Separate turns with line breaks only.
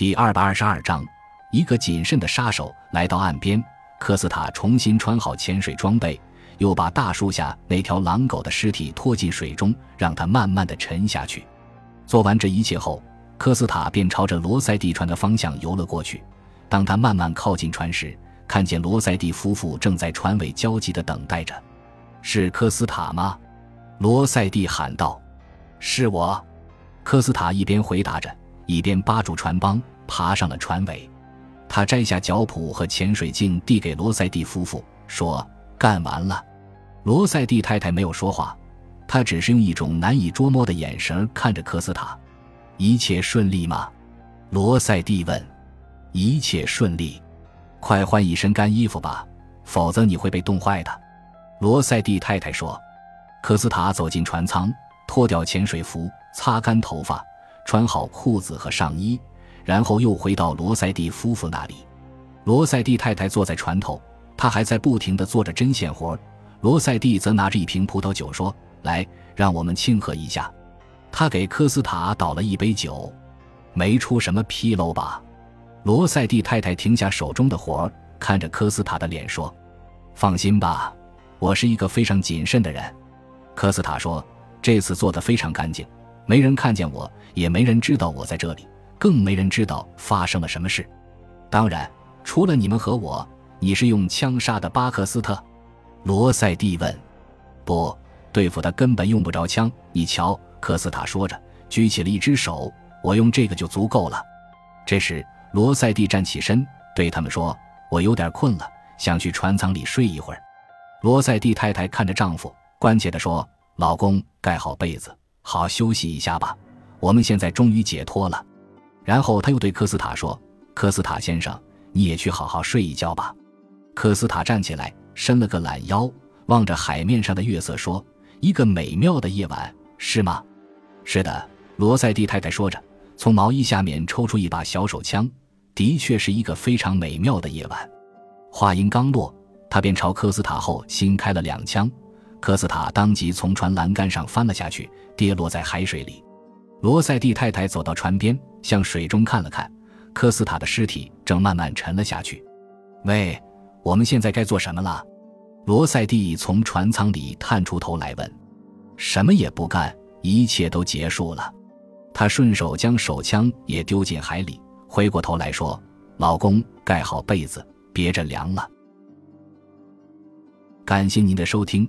第二百二十二章，一个谨慎的杀手来到岸边。科斯塔重新穿好潜水装备，又把大树下那条狼狗的尸体拖进水中，让它慢慢的沉下去。做完这一切后，科斯塔便朝着罗塞蒂船的方向游了过去。当他慢慢靠近船时，看见罗塞蒂夫妇正在船尾焦急地等待着。是科斯塔吗？罗塞蒂喊道。是我。科斯塔一边回答着。一边扒住船帮，爬上了船尾。他摘下脚蹼和潜水镜，递给罗塞蒂夫妇，说：“干完了。”罗塞蒂太太没有说话，她只是用一种难以捉摸的眼神看着科斯塔。“一切顺利吗？”罗塞蒂问。“一切顺利。”“快换一身干衣服吧，否则你会被冻坏的。”罗塞蒂太太说。科斯塔走进船舱，脱掉潜水服，擦干头发。穿好裤子和上衣，然后又回到罗塞蒂夫妇那里。罗塞蒂太太坐在船头，她还在不停地做着针线活。罗塞蒂则拿着一瓶葡萄酒说：“来，让我们庆贺一下。”他给科斯塔倒了一杯酒。没出什么纰漏吧？罗塞蒂太太停下手中的活，看着科斯塔的脸说：“放心吧，我是一个非常谨慎的人。”科斯塔说：“这次做得非常干净。”没人看见我，也没人知道我在这里，更没人知道发生了什么事。当然，除了你们和我。你是用枪杀的巴克斯特？罗塞蒂问。不，对付他根本用不着枪。你瞧，科斯塔说着，举起了一只手。我用这个就足够了。这时，罗塞蒂站起身，对他们说：“我有点困了，想去船舱里睡一会儿。”罗塞蒂太太看着丈夫，关切地说：“老公，盖好被子。”好休息一下吧，我们现在终于解脱了。然后他又对科斯塔说：“科斯塔先生，你也去好好睡一觉吧。”科斯塔站起来，伸了个懒腰，望着海面上的月色说：“一个美妙的夜晚，是吗？”“是的。”罗塞蒂太太说着，从毛衣下面抽出一把小手枪。“的确是一个非常美妙的夜晚。”话音刚落，他便朝科斯塔后心开了两枪。科斯塔当即从船栏杆上翻了下去，跌落在海水里。罗塞蒂太太走到船边，向水中看了看，科斯塔的尸体正慢慢沉了下去。喂，我们现在该做什么了？罗塞蒂从船舱里探出头来问。什么也不干，一切都结束了。他顺手将手枪也丢进海里，回过头来说：“老公，盖好被子，别着凉了。”感谢您的收听。